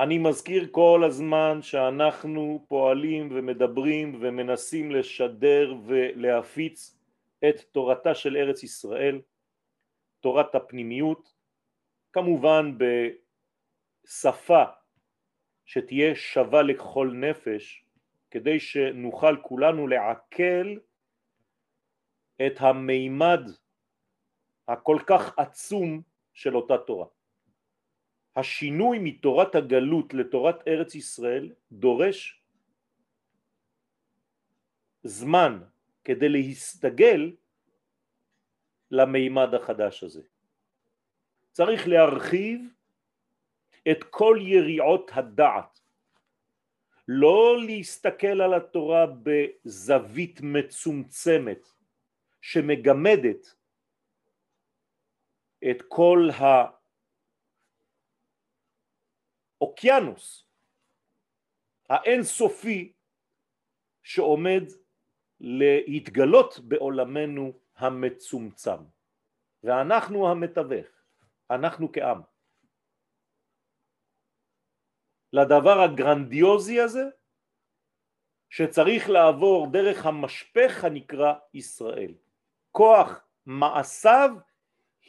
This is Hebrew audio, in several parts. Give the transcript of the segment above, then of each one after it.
אני מזכיר כל הזמן שאנחנו פועלים ומדברים ומנסים לשדר ולהפיץ את תורתה של ארץ ישראל, תורת הפנימיות, כמובן בשפה שתהיה שווה לכל נפש, כדי שנוכל כולנו לעכל את המימד הכל כך עצום של אותה תורה. השינוי מתורת הגלות לתורת ארץ ישראל דורש זמן כדי להסתגל למימד החדש הזה. צריך להרחיב את כל יריעות הדעת, לא להסתכל על התורה בזווית מצומצמת שמגמדת את כל האוקיינוס האינסופי שעומד להתגלות בעולמנו המצומצם ואנחנו המתווך, אנחנו כעם. לדבר הגרנדיוזי הזה שצריך לעבור דרך המשפך הנקרא ישראל. כוח מעשיו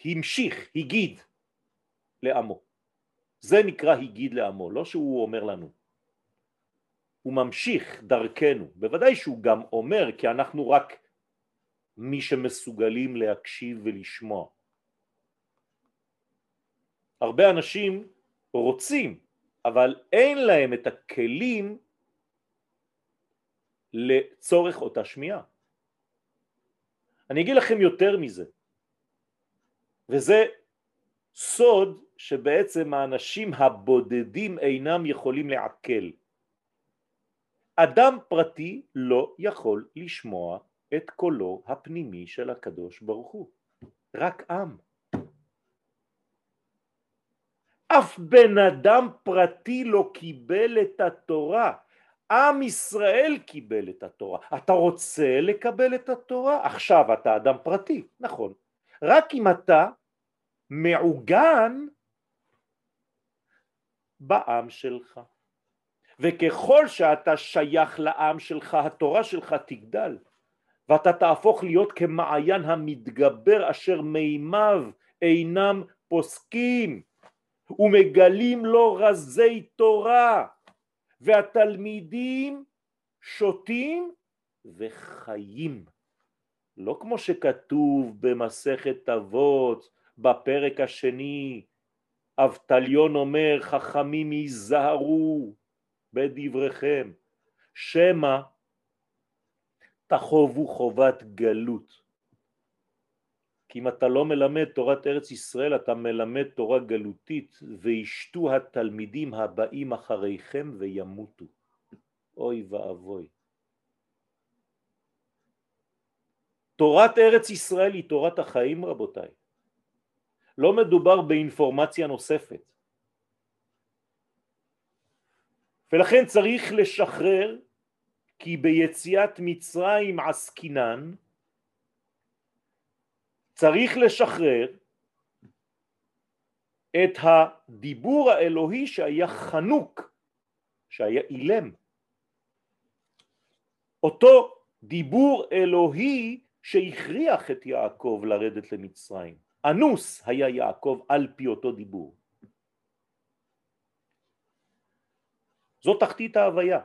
המשיך, הגיד לעמו. זה נקרא הגיד לעמו, לא שהוא אומר לנו. הוא ממשיך דרכנו, בוודאי שהוא גם אומר כי אנחנו רק מי שמסוגלים להקשיב ולשמוע. הרבה אנשים רוצים, אבל אין להם את הכלים לצורך אותה שמיעה. אני אגיד לכם יותר מזה, וזה סוד שבעצם האנשים הבודדים אינם יכולים לעכל. אדם פרטי לא יכול לשמוע את קולו הפנימי של הקדוש ברוך הוא, רק עם. אף בן אדם פרטי לא קיבל את התורה, עם ישראל קיבל את התורה. אתה רוצה לקבל את התורה? עכשיו אתה אדם פרטי, נכון. רק אם אתה מעוגן בעם שלך. וככל שאתה שייך לעם שלך, התורה שלך תגדל, ואתה תהפוך להיות כמעיין המתגבר אשר מימיו אינם פוסקים ומגלים לו רזי תורה, והתלמידים שותים וחיים. לא כמו שכתוב במסכת אבות בפרק השני, אבטליון אומר חכמים ייזהרו בדבריכם, שמא תחובו חובת גלות. כי אם אתה לא מלמד תורת ארץ ישראל אתה מלמד תורה גלותית וישתו התלמידים הבאים אחריכם וימותו. אוי ואבוי. תורת ארץ ישראל היא תורת החיים רבותיי. לא מדובר באינפורמציה נוספת. ולכן צריך לשחרר כי ביציאת מצרים עסקינן צריך לשחרר את הדיבור האלוהי שהיה חנוק, שהיה אילם. אותו דיבור אלוהי שהכריח את יעקב לרדת למצרים. אנוס היה יעקב על פי אותו דיבור. זו תחתית ההוויה.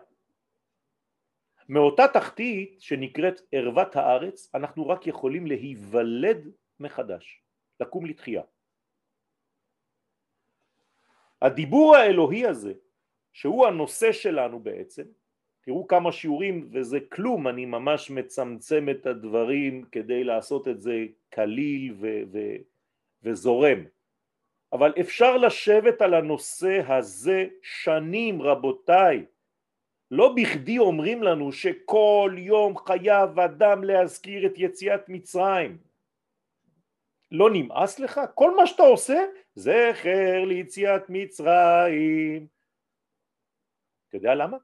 מאותה תחתית שנקראת ערוות הארץ אנחנו רק יכולים להיוולד מחדש, לקום לתחייה. הדיבור האלוהי הזה, שהוא הנושא שלנו בעצם, תראו כמה שיעורים וזה כלום, אני ממש מצמצם את הדברים כדי לעשות את זה קליל ו- ו- וזורם. אבל אפשר לשבת על הנושא הזה שנים רבותיי. לא בכדי אומרים לנו שכל יום חייב אדם להזכיר את יציאת מצרים. לא נמאס לך? כל מה שאתה עושה זכר ליציאת מצרים. אתה יודע למה?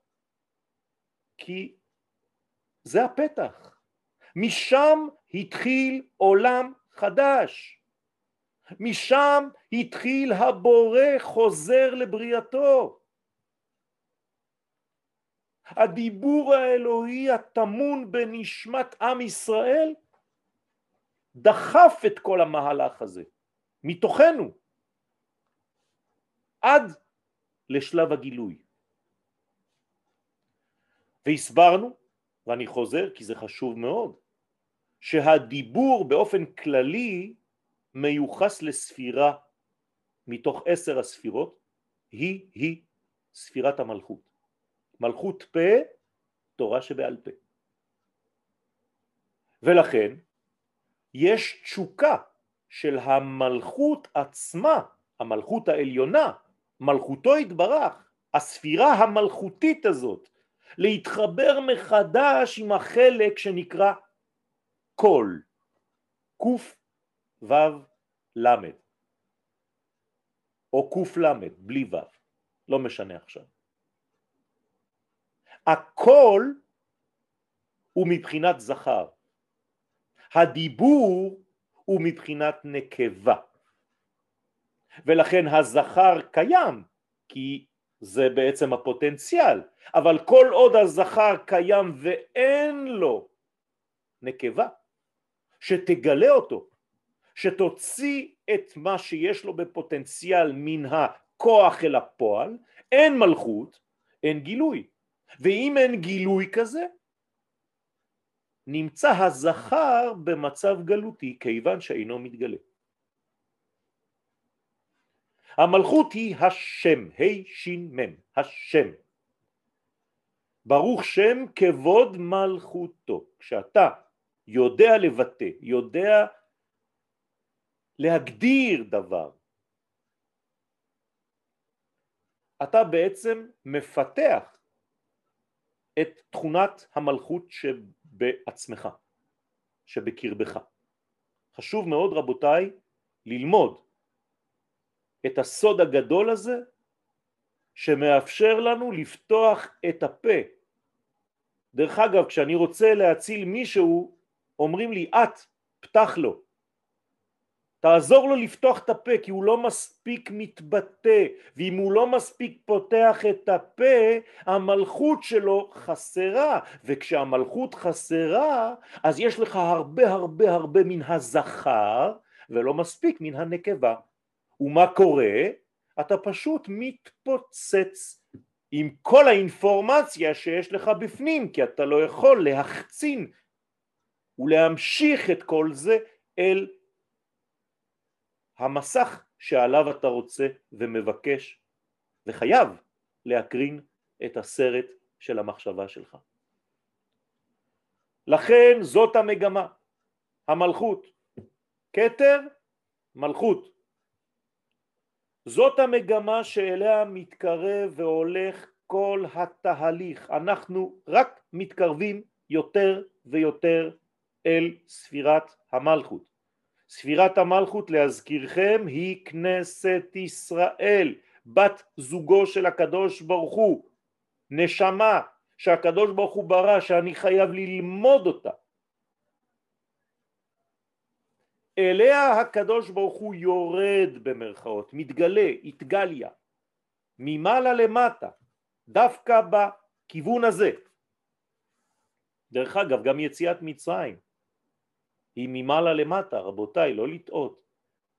כי זה הפתח. משם התחיל עולם חדש. משם התחיל הבורא חוזר לבריאתו. הדיבור האלוהי הטמון בנשמת עם ישראל דחף את כל המהלך הזה מתוכנו עד לשלב הגילוי. והסברנו, ואני חוזר כי זה חשוב מאוד, שהדיבור באופן כללי מיוחס לספירה מתוך עשר הספירות, היא היא ספירת המלכות. מלכות פה, תורה שבעל פה. ולכן יש תשוקה של המלכות עצמה, המלכות העליונה, מלכותו התברך, הספירה המלכותית הזאת, להתחבר מחדש עם החלק שנקרא קול, קוף וו למד, או קוף למד, בלי וו, לא משנה עכשיו. הקול הוא מבחינת זכר, הדיבור הוא מבחינת נקבה, ולכן הזכר קיים, כי זה בעצם הפוטנציאל, אבל כל עוד הזכר קיים ואין לו נקבה, שתגלה אותו, שתוציא את מה שיש לו בפוטנציאל מן הכוח אל הפועל, אין מלכות, אין גילוי. ואם אין גילוי כזה, נמצא הזכר במצב גלותי כיוון שאינו מתגלה. המלכות היא השם, ה' השם. ברוך שם כבוד מלכותו. כשאתה יודע לבטא, יודע להגדיר דבר, אתה בעצם מפתח את תכונת המלכות שבעצמך, שבקרבך. חשוב מאוד רבותיי ללמוד את הסוד הגדול הזה שמאפשר לנו לפתוח את הפה. דרך אגב, כשאני רוצה להציל מישהו, אומרים לי, את, פתח לו. תעזור לו לפתוח את הפה כי הוא לא מספיק מתבטא ואם הוא לא מספיק פותח את הפה המלכות שלו חסרה וכשהמלכות חסרה אז יש לך הרבה הרבה הרבה מן הזכר ולא מספיק מן הנקבה ומה קורה? אתה פשוט מתפוצץ עם כל האינפורמציה שיש לך בפנים כי אתה לא יכול להחצין ולהמשיך את כל זה אל המסך שעליו אתה רוצה ומבקש וחייב להקרין את הסרט של המחשבה שלך. לכן זאת המגמה, המלכות, כתר, מלכות. זאת המגמה שאליה מתקרב והולך כל התהליך, אנחנו רק מתקרבים יותר ויותר אל ספירת המלכות. ספירת המלכות להזכירכם היא כנסת ישראל, בת זוגו של הקדוש ברוך הוא, נשמה שהקדוש ברוך הוא ברא שאני חייב ללמוד אותה. אליה הקדוש ברוך הוא יורד במרכאות, מתגלה, התגליה, ממעלה למטה, דווקא בכיוון הזה. דרך אגב, גם יציאת מצרים היא ממעלה למטה, רבותיי, לא לטעות.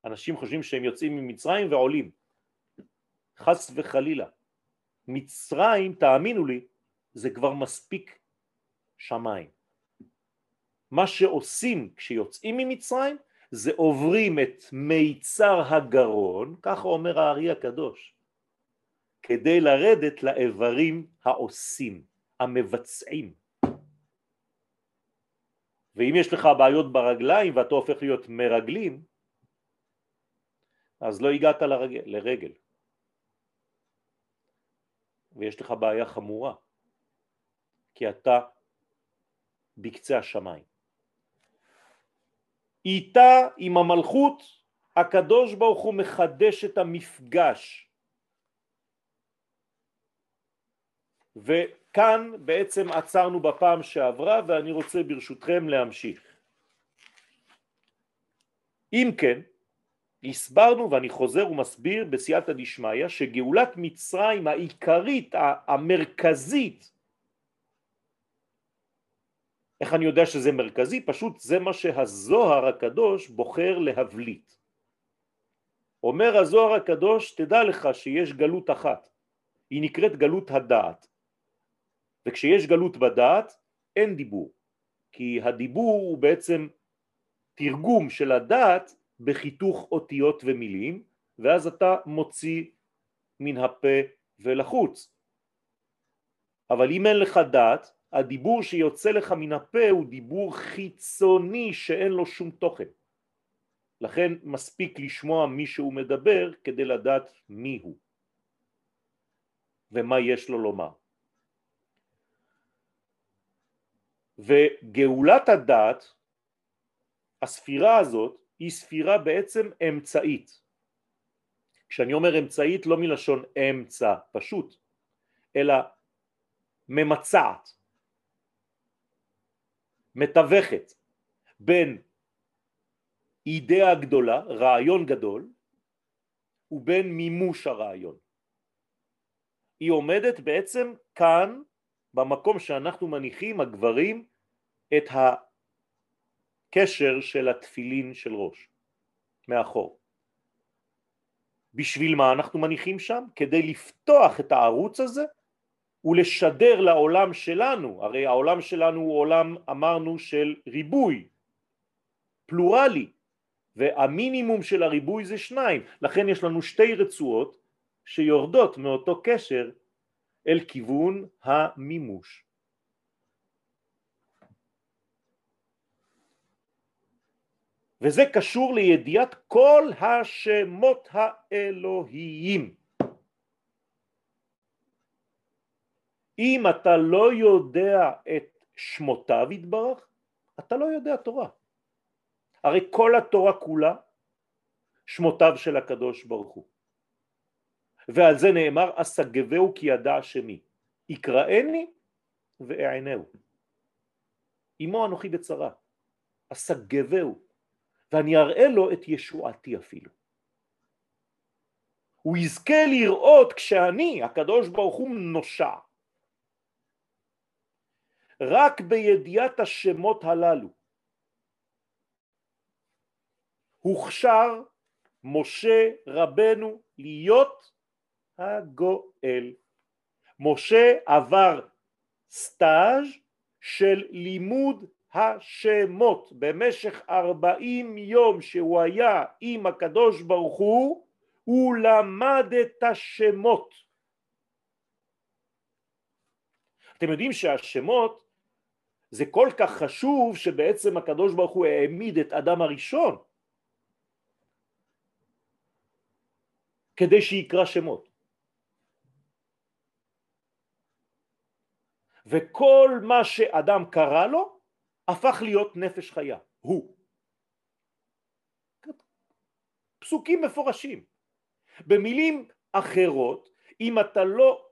אנשים חושבים שהם יוצאים ממצרים ועולים. חס וחלילה. מצרים, תאמינו לי, זה כבר מספיק שמיים. מה שעושים כשיוצאים ממצרים זה עוברים את מיצר הגרון, ככה אומר הארי הקדוש, כדי לרדת לאיברים העושים, המבצעים. ואם יש לך בעיות ברגליים ואתה הופך להיות מרגלים, אז לא הגעת לרגל, לרגל. ויש לך בעיה חמורה, כי אתה בקצה השמיים. איתה, עם המלכות, הקדוש ברוך הוא מחדש את המפגש. וכאן בעצם עצרנו בפעם שעברה ואני רוצה ברשותכם להמשיך. אם כן, הסברנו ואני חוזר ומסביר בסייעתא דשמיא שגאולת מצרים העיקרית, המרכזית, איך אני יודע שזה מרכזי? פשוט זה מה שהזוהר הקדוש בוחר להבליט. אומר הזוהר הקדוש, תדע לך שיש גלות אחת, היא נקראת גלות הדעת. וכשיש גלות בדעת אין דיבור, כי הדיבור הוא בעצם תרגום של הדעת בחיתוך אותיות ומילים, ואז אתה מוציא מן הפה ולחוץ. אבל אם אין לך דעת, הדיבור שיוצא לך מן הפה הוא דיבור חיצוני שאין לו שום תוכן. לכן מספיק לשמוע מישהו מדבר כדי לדעת מי הוא ומה יש לו לומר. וגאולת הדעת, הספירה הזאת, היא ספירה בעצם אמצעית. כשאני אומר אמצעית לא מלשון אמצע פשוט, אלא ממצעת, מתווכת בין אידאה גדולה, רעיון גדול, ובין מימוש הרעיון. היא עומדת בעצם כאן במקום שאנחנו מניחים הגברים את הקשר של התפילין של ראש מאחור. בשביל מה אנחנו מניחים שם? כדי לפתוח את הערוץ הזה ולשדר לעולם שלנו, הרי העולם שלנו הוא עולם אמרנו של ריבוי, פלורלי, והמינימום של הריבוי זה שניים, לכן יש לנו שתי רצועות שיורדות מאותו קשר אל כיוון המימוש. וזה קשור לידיעת כל השמות האלוהיים. אם אתה לא יודע את שמותיו יתברך, אתה לא יודע תורה. הרי כל התורה כולה שמותיו של הקדוש ברוך הוא. ועל זה נאמר אסגבהו כי ידע שמי יקראני ואענהו. עמו אנוכי בצרה. אסגבהו ואני אראה לו את ישועתי אפילו. הוא יזכה לראות כשאני הקדוש ברוך הוא נושע רק בידיעת השמות הללו. הוכשר משה רבנו להיות הגואל. משה עבר סטאז' של לימוד השמות. במשך ארבעים יום שהוא היה עם הקדוש ברוך הוא הוא למד את השמות. אתם יודעים שהשמות זה כל כך חשוב שבעצם הקדוש ברוך הוא העמיד את אדם הראשון כדי שיקרא שמות וכל מה שאדם קרא לו הפך להיות נפש חיה, הוא. פסוקים מפורשים. במילים אחרות, אם אתה לא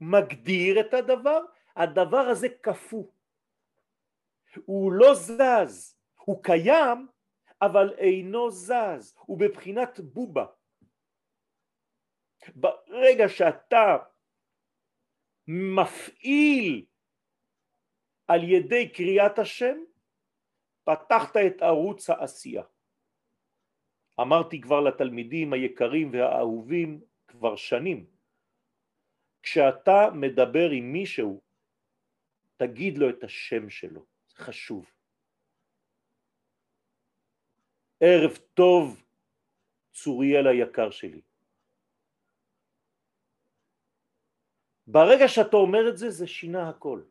מגדיר את הדבר, הדבר הזה קפוא. הוא לא זז, הוא קיים, אבל אינו זז, הוא בבחינת בובה. ברגע שאתה מפעיל על ידי קריאת השם, פתחת את ערוץ העשייה. אמרתי כבר לתלמידים היקרים והאהובים כבר שנים, כשאתה מדבר עם מישהו, תגיד לו את השם שלו, חשוב. ערב טוב צוריאל היקר שלי. ברגע שאתה אומר את זה, זה שינה הכל.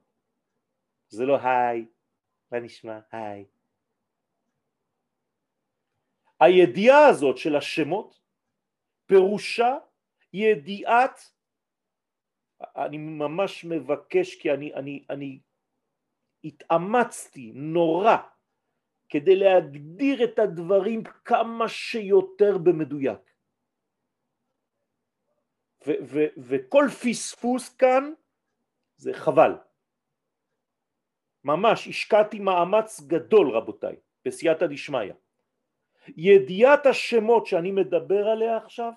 זה לא היי, מה נשמע? היי. הידיעה הזאת של השמות פירושה ידיעת, אני ממש מבקש כי אני, אני, אני התאמצתי נורא כדי להגדיר את הדברים כמה שיותר במדויק. וכל פספוס כאן זה חבל. ממש השקעתי מאמץ גדול רבותיי, בסייעתא דשמיא. ידיעת השמות שאני מדבר עליה עכשיו,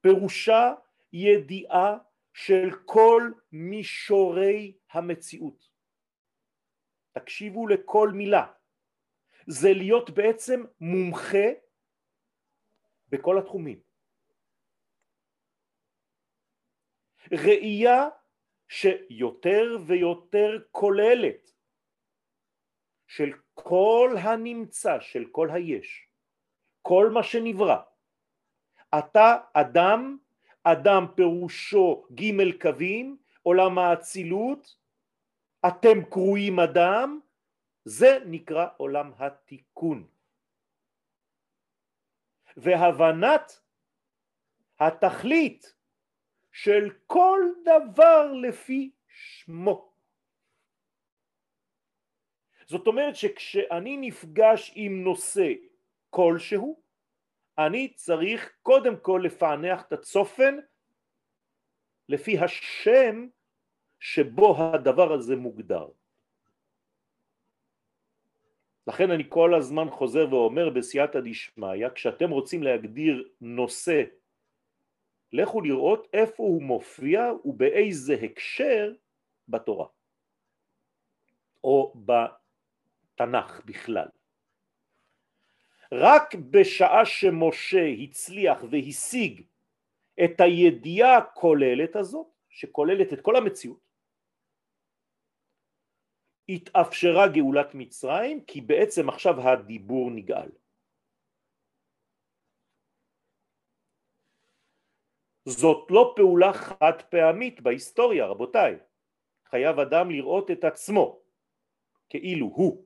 פירושה ידיעה של כל מישורי המציאות. תקשיבו לכל מילה, זה להיות בעצם מומחה בכל התחומים. ראייה שיותר ויותר כוללת של כל הנמצא, של כל היש, כל מה שנברא. אתה אדם, אדם פירושו ג' קווים, עולם האצילות, אתם קרויים אדם, זה נקרא עולם התיקון. והבנת התכלית של כל דבר לפי שמו. זאת אומרת שכשאני נפגש עם נושא כלשהו, אני צריך קודם כל לפענח את הצופן לפי השם שבו הדבר הזה מוגדר. לכן אני כל הזמן חוזר ואומר בסייעתא דשמיא, כשאתם רוצים להגדיר נושא, לכו לראות איפה הוא מופיע ובאיזה הקשר בתורה, או בתנ"ך בכלל. רק בשעה שמשה הצליח והשיג את הידיעה הכוללת הזאת, שכוללת את כל המציאות, התאפשרה גאולת מצרים כי בעצם עכשיו הדיבור נגאל. זאת לא פעולה חד פעמית בהיסטוריה רבותיי, חייב אדם לראות את עצמו כאילו הוא.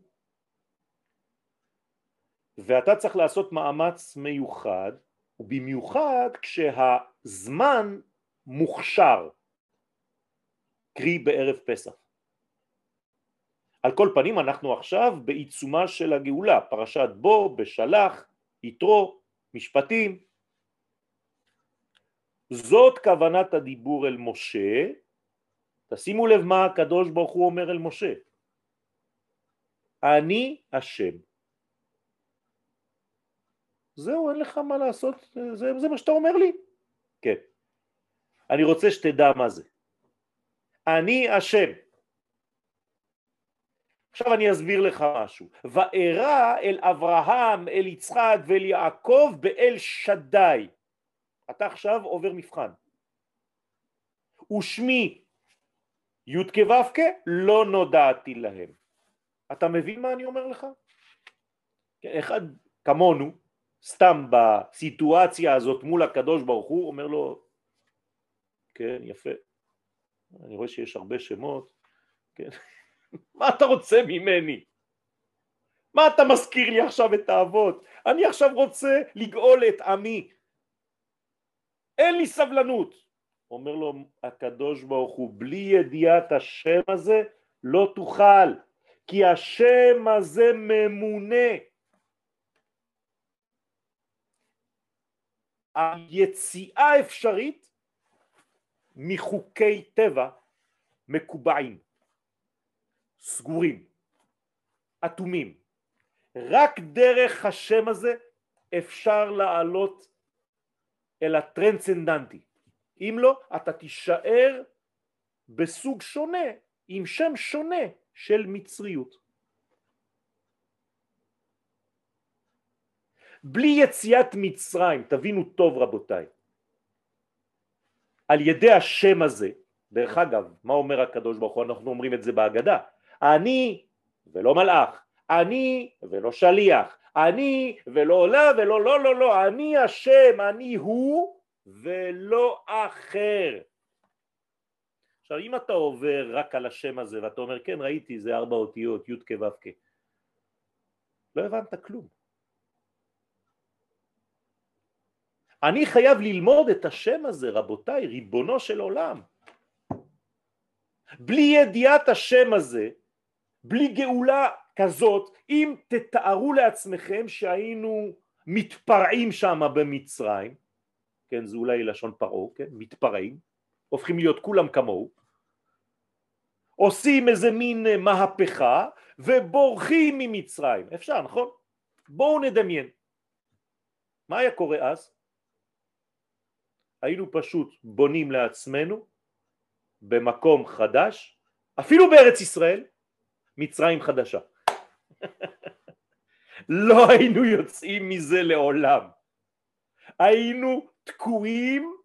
ואתה צריך לעשות מאמץ מיוחד ובמיוחד כשהזמן מוכשר. קרי בערב פסח על כל פנים אנחנו עכשיו בעיצומה של הגאולה, פרשת בו, בשלח, יתרו, משפטים. זאת כוונת הדיבור אל משה, תשימו לב מה הקדוש ברוך הוא אומר אל משה, אני השם. זהו, אין לך מה לעשות, זה, זה מה שאתה אומר לי? כן. אני רוצה שתדע מה זה. אני השם. עכשיו אני אסביר לך משהו. וארא אל אברהם, אל יצחק ואל יעקב באל שדי. אתה עכשיו עובר מבחן. ושמי י' כו' לא נודעתי להם. אתה מבין מה אני אומר לך? אחד כמונו, סתם בסיטואציה הזאת מול הקדוש ברוך הוא, אומר לו, כן, יפה, אני רואה שיש הרבה שמות, כן, מה אתה רוצה ממני? מה אתה מזכיר לי עכשיו את האבות? אני עכשיו רוצה לגאול את עמי. אין לי סבלנות. אומר לו הקדוש ברוך הוא, בלי ידיעת השם הזה לא תוכל, כי השם הזה ממונה. היציאה אפשרית מחוקי טבע מקובעים. סגורים, אטומים. רק דרך השם הזה אפשר לעלות אל הטרנסצנדנטי. אם לא, אתה תישאר בסוג שונה, עם שם שונה של מצריות. בלי יציאת מצרים, תבינו טוב רבותיי, על ידי השם הזה, דרך אגב, מה אומר הקדוש ברוך הוא? אנחנו אומרים את זה בהגדה, אני ולא מלאך, אני ולא שליח, אני ולא עולה ולא לא לא לא, אני השם, אני הוא ולא אחר. עכשיו אם אתה עובר רק על השם הזה ואתה אומר כן ראיתי זה ארבע אותיות י' כו' כ' לא הבנת כלום. אני חייב ללמוד את השם הזה רבותיי ריבונו של עולם. בלי ידיעת השם הזה בלי גאולה כזאת, אם תתארו לעצמכם שהיינו מתפרעים שם במצרים, כן, זה אולי לשון פרעה, כן, מתפרעים, הופכים להיות כולם כמוהו, עושים איזה מין מהפכה ובורחים ממצרים, אפשר נכון? בואו נדמיין, מה היה קורה אז? היינו פשוט בונים לעצמנו במקום חדש, אפילו בארץ ישראל, מצרים חדשה. לא היינו יוצאים מזה לעולם. היינו תקועים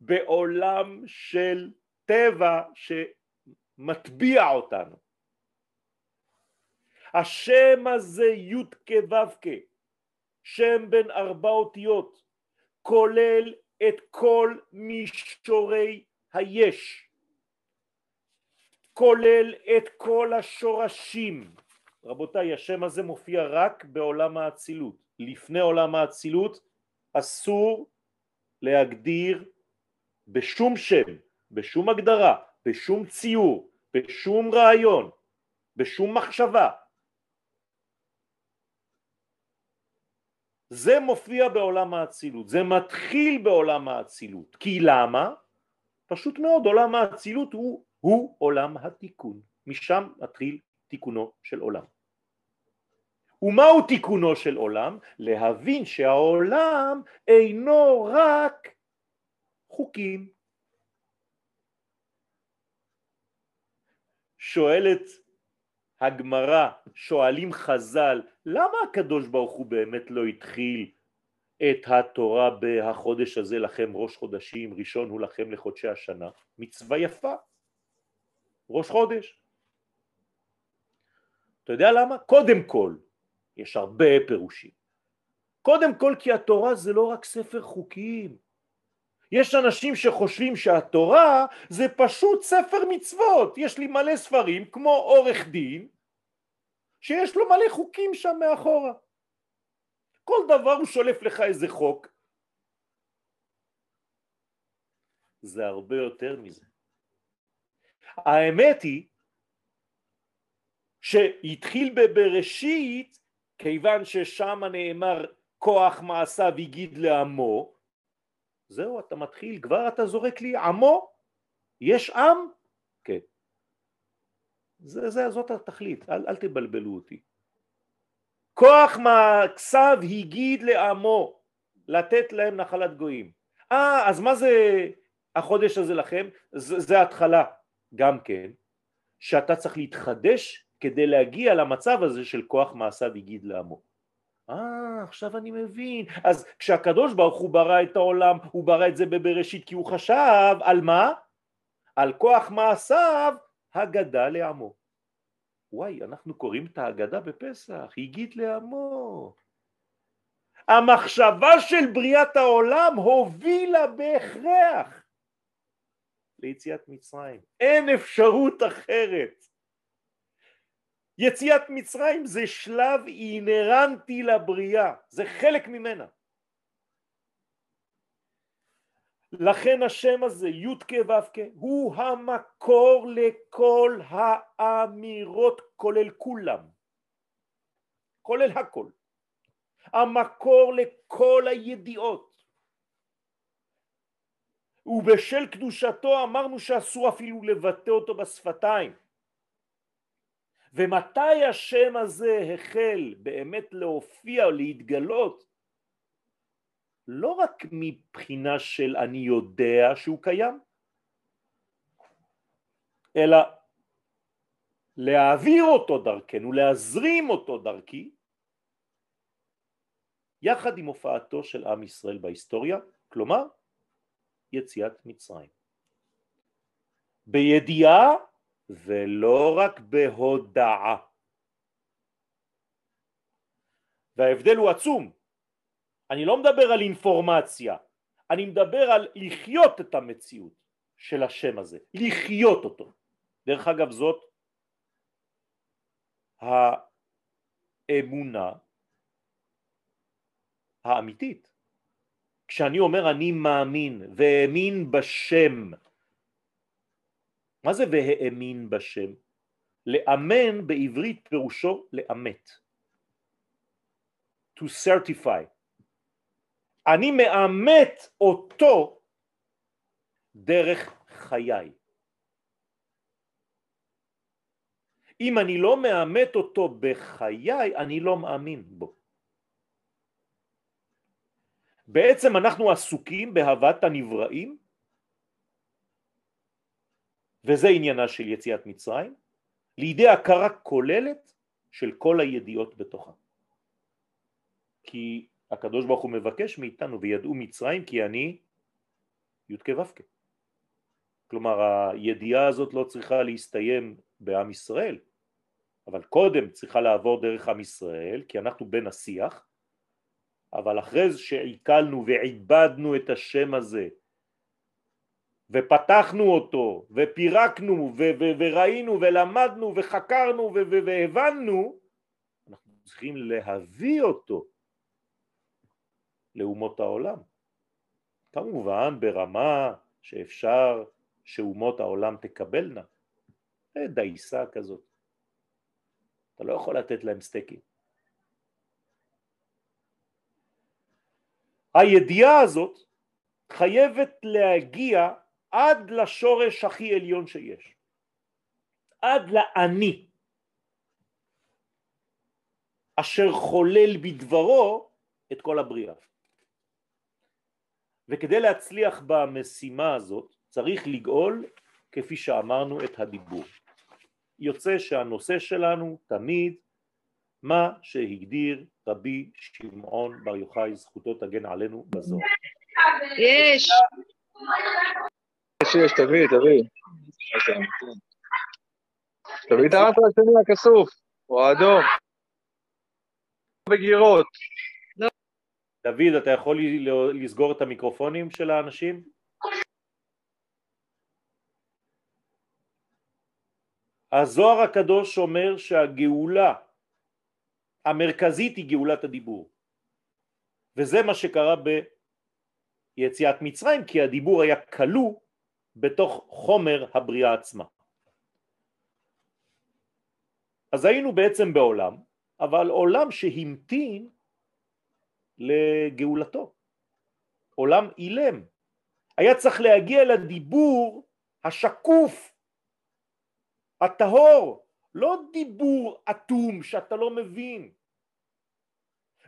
בעולם של טבע שמטביע אותנו. השם הזה י' כו' שם בין ארבע אותיות, כולל את כל מישורי היש, כולל את כל השורשים. רבותיי, השם הזה מופיע רק בעולם האצילות. לפני עולם האצילות אסור להגדיר בשום שם, בשום הגדרה, בשום ציור, בשום רעיון, בשום מחשבה. זה מופיע בעולם האצילות, זה מתחיל בעולם האצילות. כי למה? פשוט מאוד, עולם האצילות הוא, הוא עולם התיקון. משם מתחיל תיקונו של עולם. ומהו תיקונו של עולם? להבין שהעולם אינו רק חוקים. שואלת הגמרא, שואלים חז"ל, למה הקדוש ברוך הוא באמת לא התחיל את התורה בהחודש הזה לכם ראש חודשים, ראשון הוא לכם לחודשי השנה? מצווה יפה, ראש חודש. אתה יודע למה? קודם כל, יש הרבה פירושים. קודם כל כי התורה זה לא רק ספר חוקים. יש אנשים שחושבים שהתורה זה פשוט ספר מצוות. יש לי מלא ספרים כמו עורך דין שיש לו מלא חוקים שם מאחורה. כל דבר הוא שולף לך איזה חוק. זה הרבה יותר מזה. האמת היא שהתחיל בבראשית כיוון ששם נאמר כוח מעשיו הגיד לעמו, זהו אתה מתחיל, כבר אתה זורק לי עמו, יש עם? כן. זה, זה, זאת התכלית, אל, אל תבלבלו אותי. כוח מעשיו הגיד לעמו לתת להם נחלת גויים. אה, אז מה זה החודש הזה לכם? זה, זה התחלה, גם כן, שאתה צריך להתחדש כדי להגיע למצב הזה של כוח מעשיו הגיד לעמו. אה, עכשיו אני מבין. אז כשהקדוש ברוך הוא ברא את העולם, הוא ברא את זה בבראשית כי הוא חשב על מה? על כוח מעשיו הגדה לעמו. וואי, אנחנו קוראים את ההגדה בפסח, הגיד לעמו. המחשבה של בריאת העולם הובילה בהכרח ליציאת מצרים. אין אפשרות אחרת. יציאת מצרים זה שלב אינרנטי לבריאה, זה חלק ממנה. לכן השם הזה, י"ק ו"ק, הוא המקור לכל האמירות כולל כולם, כולל הכל. המקור לכל הידיעות. ובשל קדושתו אמרנו שאסור אפילו לבטא אותו בשפתיים. ומתי השם הזה החל באמת להופיע להתגלות? לא רק מבחינה של אני יודע שהוא קיים, אלא להעביר אותו דרכנו, להזרים אותו דרכי, יחד עם הופעתו של עם ישראל בהיסטוריה, כלומר יציאת מצרים. בידיעה ולא רק בהודעה. וההבדל הוא עצום. אני לא מדבר על אינפורמציה, אני מדבר על לחיות את המציאות של השם הזה, לחיות אותו. דרך אגב זאת האמונה האמיתית. כשאני אומר אני מאמין והאמין בשם מה זה והאמין בשם? לאמן בעברית פירושו לאמת. To certify. אני מאמת אותו דרך חיי. אם אני לא מאמת אותו בחיי, אני לא מאמין בו. בעצם אנחנו עסוקים בהבת הנבראים וזה עניינה של יציאת מצרים, לידי הכרה כוללת של כל הידיעות בתוכה. כי הקדוש ברוך הוא מבקש מאיתנו וידעו מצרים כי אני י"ק ו"ק. כלומר הידיעה הזאת לא צריכה להסתיים בעם ישראל, אבל קודם צריכה לעבור דרך עם ישראל כי אנחנו בין השיח, אבל אחרי שעיכלנו ועיבדנו את השם הזה ופתחנו אותו ופירקנו וראינו ולמדנו וחקרנו והבנו, אנחנו צריכים להביא אותו לאומות העולם. כמובן ברמה שאפשר שאומות העולם תקבלנה. דייסה כזאת. אתה לא יכול לתת להם סטייקים. הידיעה הזאת חייבת להגיע עד לשורש הכי עליון שיש, עד לאני, אשר חולל בדברו את כל הבריאה. וכדי להצליח במשימה הזאת צריך לגאול, כפי שאמרנו, את הדיבור. יוצא שהנושא שלנו תמיד מה שהגדיר רבי שמעון בר יוחאי, זכותו תגן עלינו בזוהר. יש. יש, יש, תביא, תביא. תביא את הרמפה השני הכסוף, או האדום. בגירות. דוד, אתה יכול לסגור את המיקרופונים של האנשים? הזוהר הקדוש אומר שהגאולה המרכזית היא גאולת הדיבור. וזה מה שקרה ביציאת מצרים כי הדיבור היה כלוא בתוך חומר הבריאה עצמה. אז היינו בעצם בעולם אבל עולם שהמתין לגאולתו. עולם אילם. היה צריך להגיע לדיבור השקוף הטהור לא דיבור אטום שאתה לא מבין.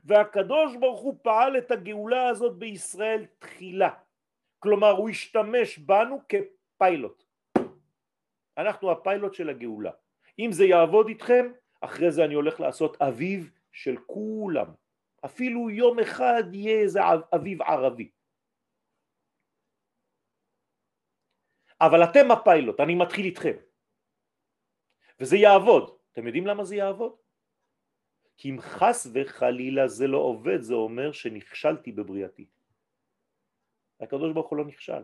והקדוש ברוך הוא פעל את הגאולה הזאת בישראל תחילה. כלומר הוא השתמש בנו כפיילוט. אנחנו הפיילוט של הגאולה. אם זה יעבוד איתכם אחרי זה אני הולך לעשות אביב של כולם. אפילו יום אחד יהיה איזה אביב ערבי. אבל אתם הפיילוט, אני מתחיל איתכם וזה יעבוד. אתם יודעים למה זה יעבוד? כי אם חס וחלילה זה לא עובד, זה אומר שנכשלתי בבריאתי. הקדוש ברוך הוא לא נכשל.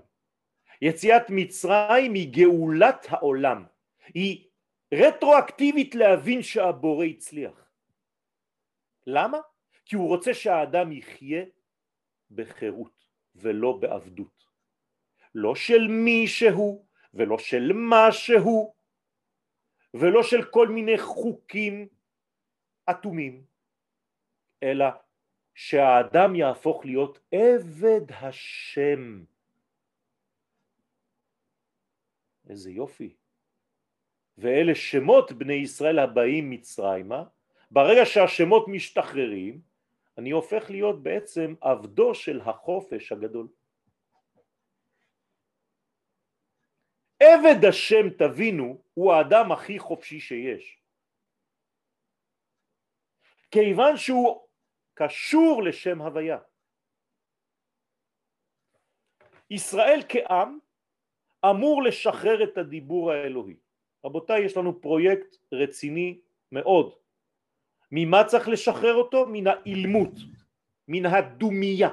יציאת מצרים היא גאולת העולם. היא רטרואקטיבית להבין שהבורא הצליח. למה? כי הוא רוצה שהאדם יחיה בחירות ולא בעבדות. לא של מי שהוא ולא של מה שהוא, ולא של כל מיני חוקים אטומים, אלא שהאדם יהפוך להיות עבד השם. איזה יופי. ואלה שמות בני ישראל הבאים מצרימה, ברגע שהשמות משתחררים, אני הופך להיות בעצם עבדו של החופש הגדול. עבד השם תבינו הוא האדם הכי חופשי שיש. כיוון שהוא קשור לשם הוויה. ישראל כעם אמור לשחרר את הדיבור האלוהי. רבותיי יש לנו פרויקט רציני מאוד. ממה צריך לשחרר אותו? מן האילמות מן הדומיה.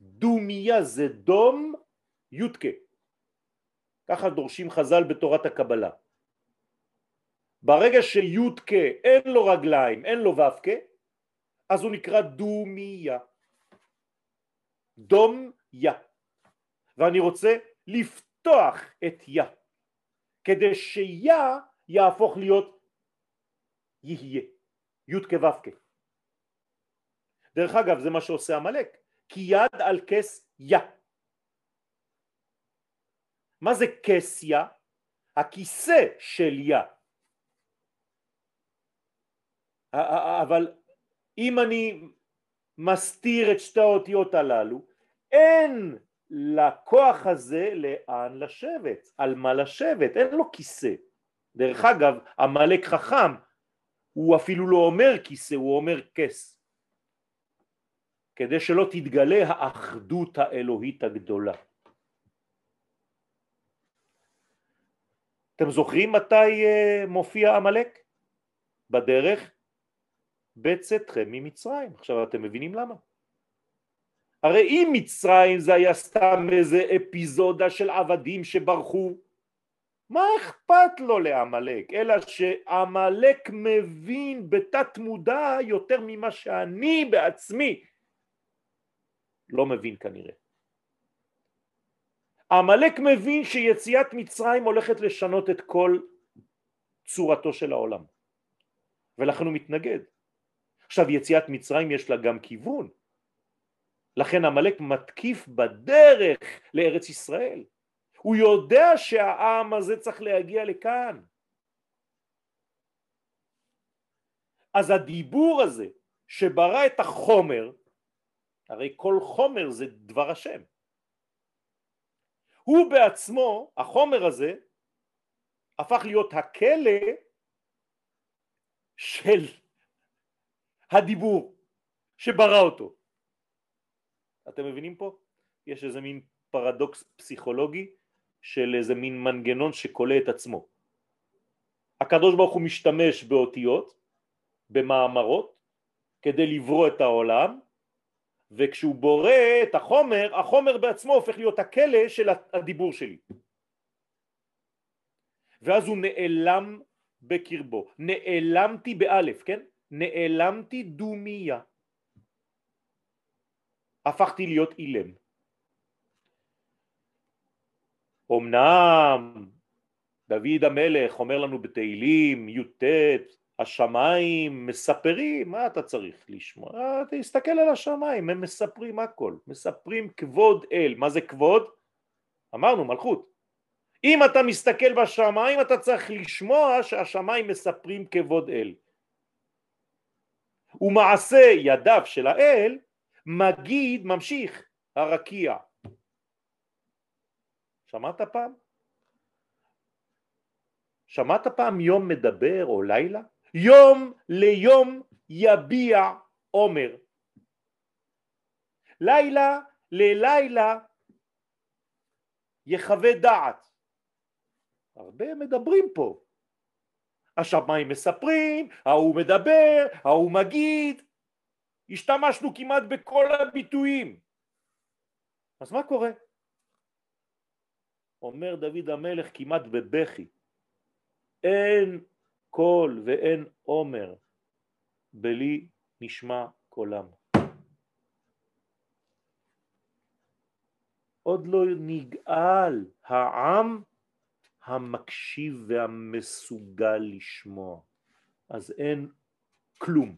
דומיה זה דום יודקה. ככה דורשים חז"ל בתורת הקבלה. ברגע שיודקה אין לו רגליים, אין לו ו"קה, אז הוא נקרא דומיה. דום יה. ואני רוצה לפתוח את יה, כדי שיה יהפוך להיות יהיה, יודקה ו"קה. דרך אגב זה מה שעושה עמלק, כי יד על כס יה. מה זה כסיה? הכיסא של יה. אבל אם אני מסתיר את שתי האותיות הללו, אין לכוח הזה לאן לשבת, על מה לשבת, אין לו כיסא. דרך אגב, עמלק חכם, הוא אפילו לא אומר כיסא, הוא אומר כס. כדי שלא תתגלה האחדות האלוהית הגדולה. אתם זוכרים מתי אה, מופיע עמלק? בדרך בצאתכם ממצרים. עכשיו אתם מבינים למה? הרי אם מצרים זה היה סתם איזה אפיזודה של עבדים שברחו, מה אכפת לו לעמלק? אלא שעמלק מבין בתת מודע יותר ממה שאני בעצמי לא מבין כנראה. עמלק מבין שיציאת מצרים הולכת לשנות את כל צורתו של העולם. ולכן הוא מתנגד. עכשיו יציאת מצרים יש לה גם כיוון. לכן עמלק מתקיף בדרך לארץ ישראל. הוא יודע שהעם הזה צריך להגיע לכאן. אז הדיבור הזה שברא את החומר הרי כל חומר זה דבר השם הוא בעצמו, החומר הזה, הפך להיות הכלא של הדיבור שברא אותו. אתם מבינים פה? יש איזה מין פרדוקס פסיכולוגי של איזה מין מנגנון שכולא את עצמו. הקדוש ברוך הוא משתמש באותיות, במאמרות, כדי לברוא את העולם, וכשהוא בורא את החומר, החומר בעצמו הופך להיות הכלא של הדיבור שלי. ואז הוא נעלם בקרבו. נעלמתי באלף, כן? נעלמתי דומיה. הפכתי להיות אילם. אמנם דוד המלך אומר לנו בתהילים י"ט השמיים מספרים, מה אתה צריך לשמוע? תסתכל על השמיים, הם מספרים הכל, מספרים כבוד אל, מה זה כבוד? אמרנו מלכות. אם אתה מסתכל בשמיים אתה צריך לשמוע שהשמיים מספרים כבוד אל. ומעשה ידיו של האל מגיד ממשיך הרקיע. שמעת פעם? שמעת פעם יום מדבר או לילה? יום ליום יביע עומר. לילה ללילה יחווה דעת. הרבה מדברים פה. השמיים מספרים, ההוא מדבר, ההוא מגיד. השתמשנו כמעט בכל הביטויים. אז מה קורה? אומר דוד המלך כמעט בבכי, אין קול ואין עומר, בלי נשמע קולם. עוד לא נגאל העם המקשיב והמסוגל לשמוע, אז אין כלום.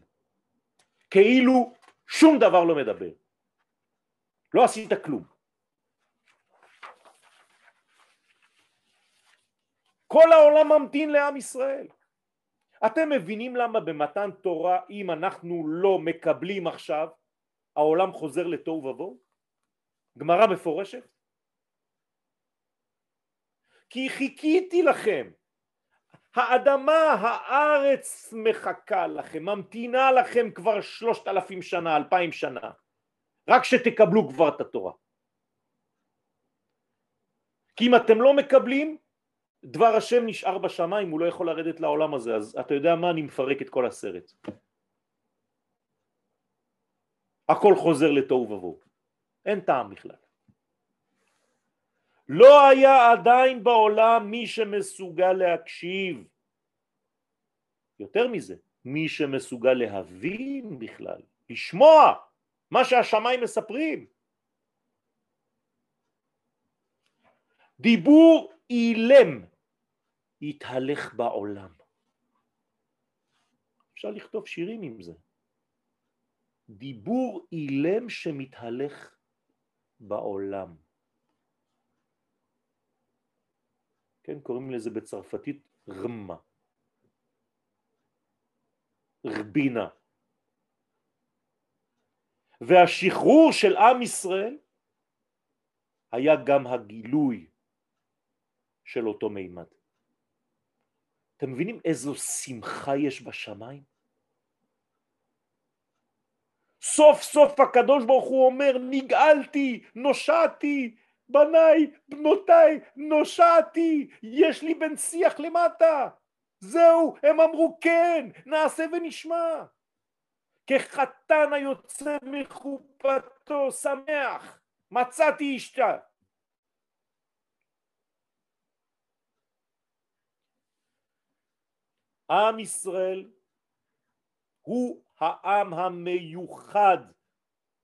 כאילו שום דבר לא מדבר. לא עשית כלום. כל העולם ממתין לעם ישראל. אתם מבינים למה במתן תורה אם אנחנו לא מקבלים עכשיו העולם חוזר לתוהו ובוהו? גמרא מפורשת? כי חיכיתי לכם האדמה, הארץ מחכה לכם, ממתינה לכם כבר שלושת אלפים שנה, אלפיים שנה רק שתקבלו כבר את התורה כי אם אתם לא מקבלים דבר השם נשאר בשמיים, הוא לא יכול לרדת לעולם הזה, אז אתה יודע מה? אני מפרק את כל הסרט. הכל חוזר לתוהו ובוהו. אין טעם בכלל. לא היה עדיין בעולם מי שמסוגל להקשיב. יותר מזה, מי שמסוגל להבין בכלל, לשמוע מה שהשמיים מספרים. דיבור אילם יתהלך בעולם. אפשר לכתוב שירים עם זה. דיבור אילם שמתהלך בעולם. כן, קוראים לזה בצרפתית רמה. רבינה. והשחרור של עם ישראל, היה גם הגילוי של אותו מימד. אתם מבינים איזו שמחה יש בשמיים? סוף סוף הקדוש ברוך הוא אומר נגאלתי, נושעתי, בניי, בנותיי, נושעתי, יש לי בן שיח למטה. זהו, הם אמרו כן, נעשה ונשמע. כחתן היוצא מחופתו, שמח, מצאתי אשתה. עם ישראל הוא העם המיוחד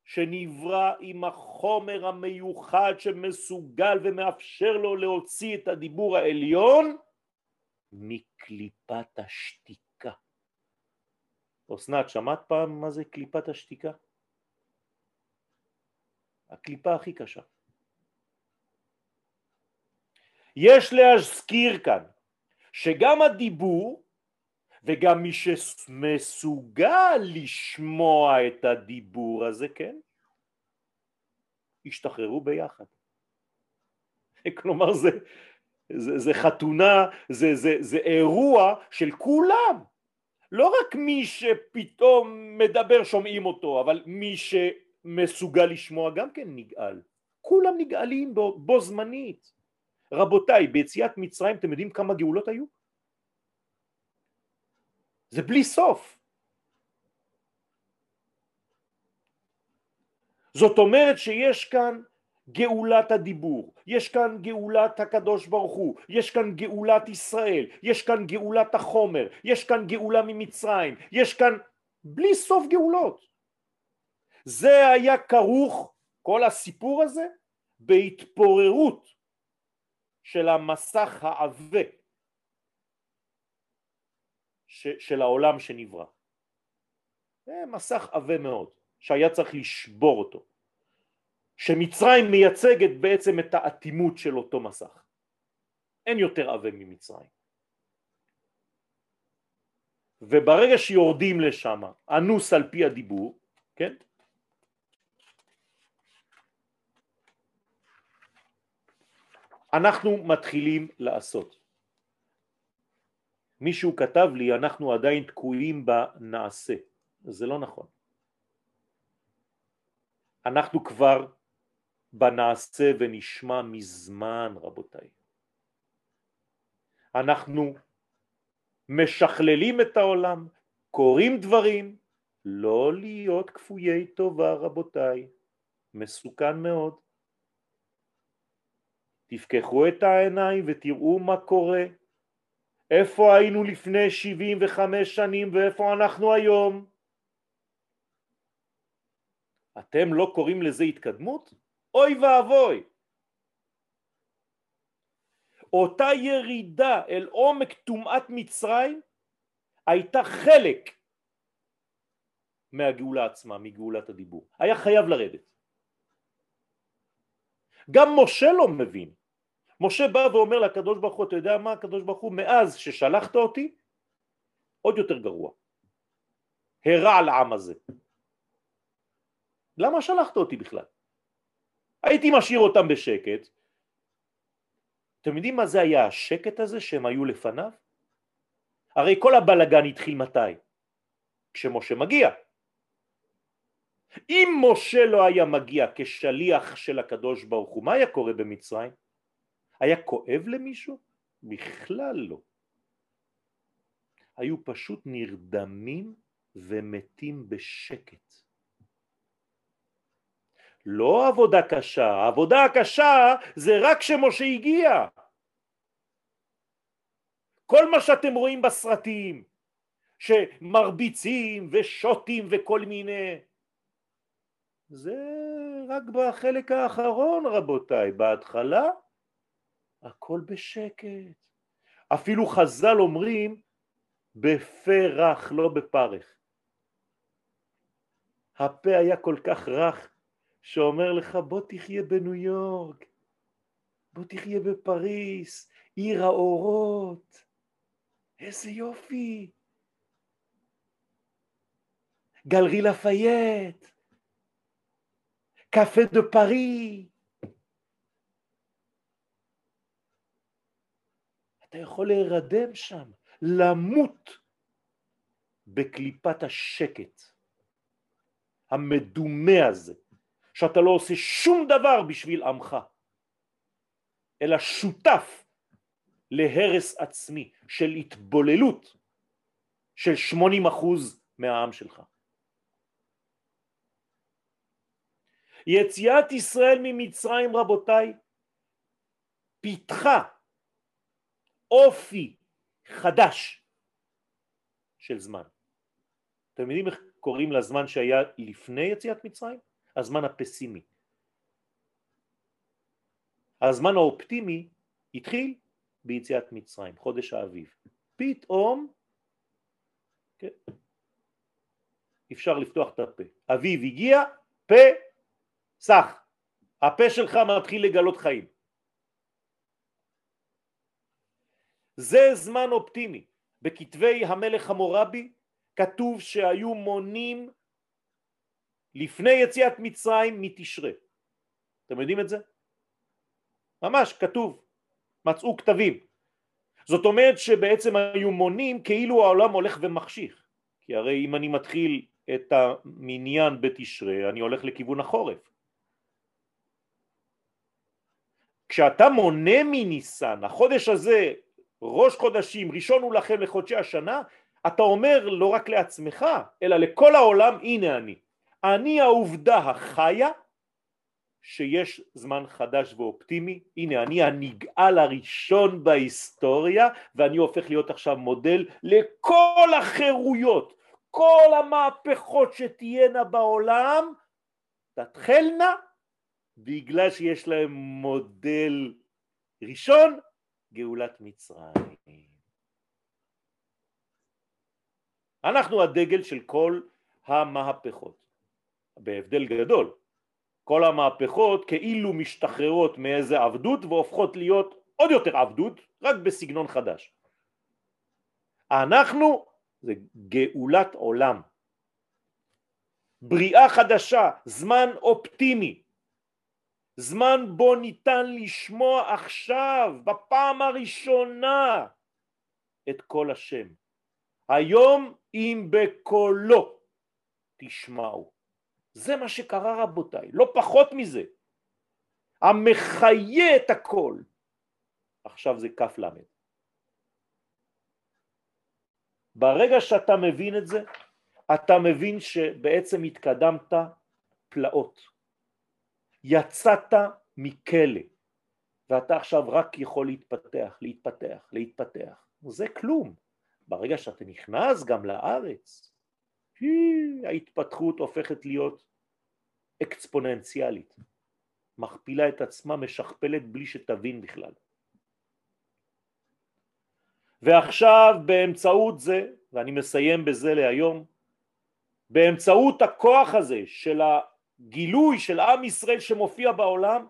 שנברא עם החומר המיוחד שמסוגל ומאפשר לו להוציא את הדיבור העליון מקליפת השתיקה. אסנת, שמעת פעם מה זה קליפת השתיקה? הקליפה הכי קשה. יש להזכיר כאן שגם הדיבור וגם מי שמסוגל לשמוע את הדיבור הזה, כן, השתחררו ביחד. כלומר זה, זה, זה חתונה, זה, זה, זה אירוע של כולם. לא רק מי שפתאום מדבר שומעים אותו, אבל מי שמסוגל לשמוע גם כן נגאל. כולם נגאלים בו, בו זמנית. רבותיי, ביציאת מצרים אתם יודעים כמה גאולות היו? זה בלי סוף. זאת אומרת שיש כאן גאולת הדיבור, יש כאן גאולת הקדוש ברוך הוא, יש כאן גאולת ישראל, יש כאן גאולת החומר, יש כאן גאולה ממצרים, יש כאן בלי סוף גאולות. זה היה כרוך, כל הסיפור הזה, בהתפוררות של המסך העבה של העולם שנברא. זה מסך עבה מאוד, שהיה צריך לשבור אותו. שמצרים מייצגת בעצם את האטימות של אותו מסך. אין יותר עבה ממצרים. וברגע שיורדים לשם, אנוס על פי הדיבור, כן? אנחנו מתחילים לעשות. מישהו כתב לי אנחנו עדיין תקועים בנעשה, זה לא נכון. אנחנו כבר בנעשה ונשמע מזמן רבותיי. אנחנו משכללים את העולם, קוראים דברים, לא להיות כפויי טובה רבותיי, מסוכן מאוד. תפקחו את העיניים ותראו מה קורה איפה היינו לפני 75 שנים ואיפה אנחנו היום? אתם לא קוראים לזה התקדמות? אוי ואבוי. אותה ירידה אל עומק טומאת מצרים הייתה חלק מהגאולה עצמה, מגאולת הדיבור. היה חייב לרדת. גם משה לא מבין. משה בא ואומר לקדוש ברוך הוא, אתה יודע מה הקדוש ברוך הוא, מאז ששלחת אותי, עוד יותר גרוע. הרע לעם הזה. למה שלחת אותי בכלל? הייתי משאיר אותם בשקט. אתם יודעים מה זה היה השקט הזה שהם היו לפניו? הרי כל הבלגן התחיל מתי? כשמשה מגיע. אם משה לא היה מגיע כשליח של הקדוש ברוך הוא, מה היה קורה במצרים? היה כואב למישהו? בכלל לא. היו פשוט נרדמים ומתים בשקט. לא עבודה קשה, העבודה הקשה זה רק כשמשה הגיע. כל מה שאתם רואים בסרטים, שמרביצים ושותים וכל מיני, זה רק בחלק האחרון רבותיי, בהתחלה הכל בשקט. אפילו חז"ל אומרים בפה רך, לא בפרך. הפה היה כל כך רך שאומר לך בוא תחיה בניו יורק, בוא תחיה בפריס, עיר האורות, איזה יופי. גלרי לפייט, קפה דה פארי, אתה יכול להירדם שם, למות בקליפת השקט המדומה הזה, שאתה לא עושה שום דבר בשביל עמך, אלא שותף להרס עצמי של התבוללות של 80 אחוז מהעם שלך. יציאת ישראל ממצרים רבותיי פיתחה אופי חדש של זמן. אתם יודעים איך קוראים לזמן שהיה לפני יציאת מצרים? הזמן הפסימי. הזמן האופטימי התחיל ביציאת מצרים, חודש האביב. פתאום כן, אפשר לפתוח את הפה. אביב הגיע, פה, סח. הפה שלך מתחיל לגלות חיים. זה זמן אופטימי. בכתבי המלך חמורבי כתוב שהיו מונים לפני יציאת מצרים מתשרה. אתם יודעים את זה? ממש כתוב, מצאו כתבים. זאת אומרת שבעצם היו מונים כאילו העולם הולך ומחשיך. כי הרי אם אני מתחיל את המניין בתשרה אני הולך לכיוון החורף. כשאתה מונה מניסן, החודש הזה ראש חודשים, ראשון הוא לכם לחודשי השנה, אתה אומר לא רק לעצמך, אלא לכל העולם, הנה אני. אני העובדה החיה שיש זמן חדש ואופטימי, הנה אני הנגאל הראשון בהיסטוריה ואני הופך להיות עכשיו מודל לכל החירויות, כל המהפכות שתהיינה בעולם תתחלנה בגלל שיש להם מודל ראשון גאולת מצרים. אנחנו הדגל של כל המהפכות, בהבדל גדול. כל המהפכות כאילו משתחררות מאיזה עבדות והופכות להיות עוד יותר עבדות, רק בסגנון חדש. אנחנו זה גאולת עולם, בריאה חדשה, זמן אופטימי, זמן בו ניתן לשמוע עכשיו בפעם הראשונה את קול השם. היום אם בקולו תשמעו. זה מה שקרה רבותיי, לא פחות מזה. המחיה את הכל. עכשיו זה כף למד. ברגע שאתה מבין את זה, אתה מבין שבעצם התקדמת פלאות. יצאת מכלא, ואתה עכשיו רק יכול להתפתח, להתפתח, להתפתח. זה כלום. ברגע שאתה נכנס גם לארץ, ההתפתחות הופכת להיות אקספוננציאלית, מכפילה את עצמה, משכפלת בלי שתבין בכלל. ועכשיו באמצעות זה, ואני מסיים בזה להיום, באמצעות הכוח הזה של הגילוי של עם ישראל שמופיע בעולם,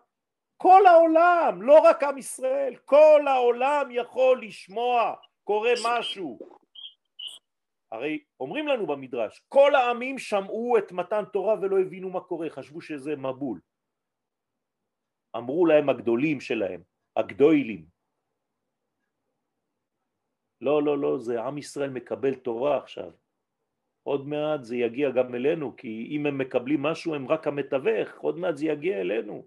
כל העולם, לא רק עם ישראל, כל העולם יכול לשמוע, קורה משהו. הרי אומרים לנו במדרש, כל העמים שמעו את מתן תורה ולא הבינו מה קורה, חשבו שזה מבול. אמרו להם הגדולים שלהם, הגדולים, לא, לא, לא, זה עם ישראל מקבל תורה עכשיו. עוד מעט זה יגיע גם אלינו, כי אם הם מקבלים משהו הם רק המתווך, עוד מעט זה יגיע אלינו.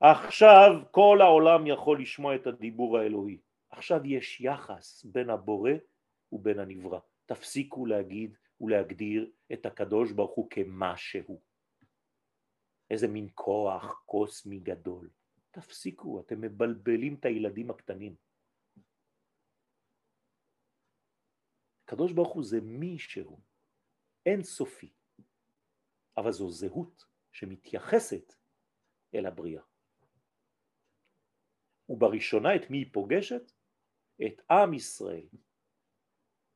עכשיו כל העולם יכול לשמוע את הדיבור האלוהי. עכשיו יש יחס בין הבורא ובין הנברא. תפסיקו להגיד ולהגדיר את הקדוש ברוך הוא כמשהו. איזה מין כוח קוסמי גדול. תפסיקו, אתם מבלבלים את הילדים הקטנים. הקדוש ברוך הוא זה מי שהוא, אין סופי, אבל זו זהות שמתייחסת אל הבריאה. ובראשונה את מי היא פוגשת? את עם ישראל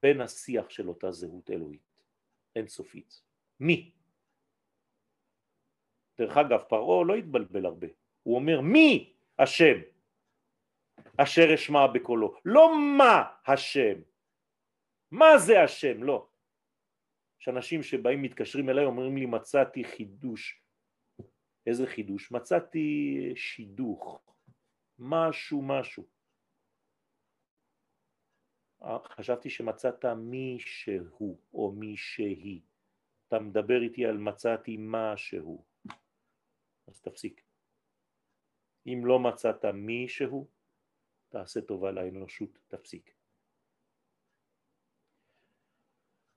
בין השיח של אותה זהות אלוהית, אין סופית. מי? דרך אגב, פרעה לא התבלבל הרבה, הוא אומר מי השם אשר אשמע בקולו, לא מה השם, מה זה השם? לא. יש אנשים שבאים מתקשרים אליי אומרים לי מצאתי חידוש. איזה חידוש? מצאתי שידוך. משהו משהו. חשבתי שמצאת מישהו או מישהי. אתה מדבר איתי על מצאתי משהו. אז תפסיק. אם לא מצאת מישהו, תעשה טובה לאנושות, תפסיק.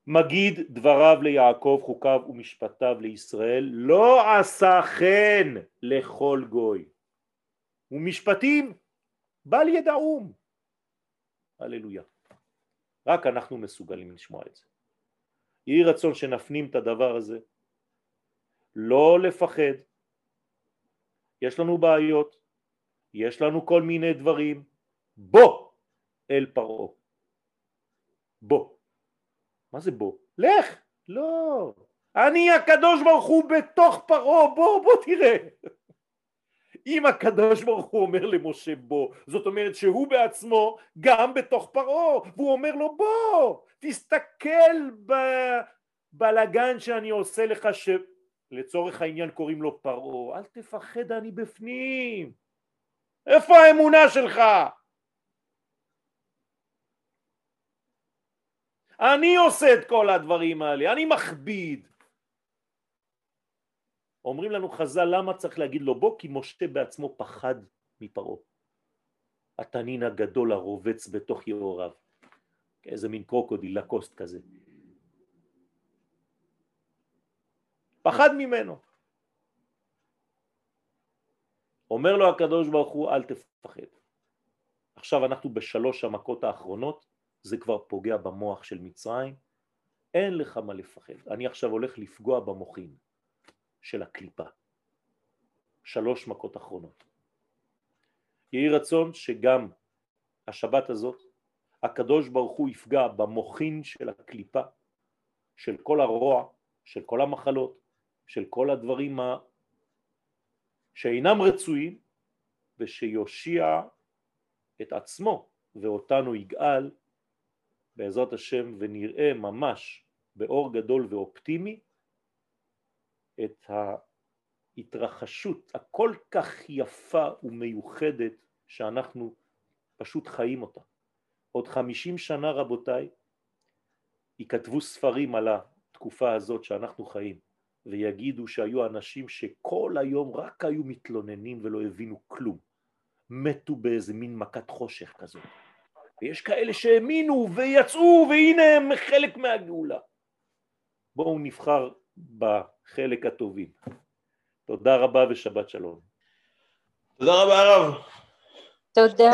מגיד דבריו ליעקב, חוקיו ומשפטיו לישראל, לא עשה חן לכל גוי. ומשפטים בל ידעום. הללויה. רק אנחנו מסוגלים לשמוע את זה. יהי רצון שנפנים את הדבר הזה, לא לפחד, יש לנו בעיות, יש לנו כל מיני דברים, בוא אל פרעה, בוא. מה זה בוא? לך! לא, אני הקדוש ברוך הוא בתוך פרעה, בוא בוא תראה. אם הקדוש ברוך הוא אומר למשה בוא, זאת אומרת שהוא בעצמו גם בתוך פרעה, והוא אומר לו בוא, תסתכל בבלגן שאני עושה לך שלצורך העניין קוראים לו פרעה, אל תפחד אני בפנים, איפה האמונה שלך? אני עושה את כל הדברים האלה, אני מכביד. אומרים לנו חז"ל למה צריך להגיד לו בוא? כי משה בעצמו פחד מפרעה. התנין הגדול הרובץ בתוך יאוריו. איזה מין קרוקודיל לקוסט כזה. פחד ממנו. אומר לו הקדוש ברוך הוא אל תפחד. עכשיו אנחנו בשלוש המכות האחרונות, זה כבר פוגע במוח של מצרים, אין לך מה לפחד. אני עכשיו הולך לפגוע במוחים של הקליפה. שלוש מכות אחרונות. יהי רצון שגם השבת הזאת הקדוש ברוך הוא יפגע במוחין של הקליפה, של כל הרוע, של כל המחלות, של כל הדברים ה... שאינם רצויים, ושיושיע את עצמו ואותנו יגאל בעזרת השם ונראה ממש באור גדול ואופטימי את ההתרחשות הכל כך יפה ומיוחדת שאנחנו פשוט חיים אותה. עוד חמישים שנה רבותיי ייכתבו ספרים על התקופה הזאת שאנחנו חיים ויגידו שהיו אנשים שכל היום רק היו מתלוננים ולא הבינו כלום מתו באיזה מין מכת חושך כזאת ויש כאלה שהאמינו ויצאו והנה הם חלק מהגאולה בואו נבחר בחלק הטובים תודה רבה ושבת שלום תודה רבה הרב תודה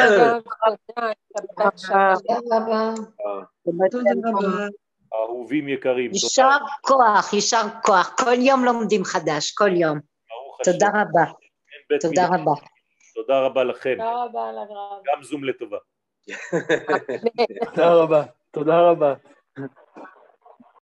רבה. אהובים יקרים. יישר כוח, יישר כוח. כל יום לומדים חדש, כל יום. תודה רבה. תודה רבה. תודה רבה לכם. תודה רבה לרב. גם זום לטובה. תודה רבה. תודה רבה.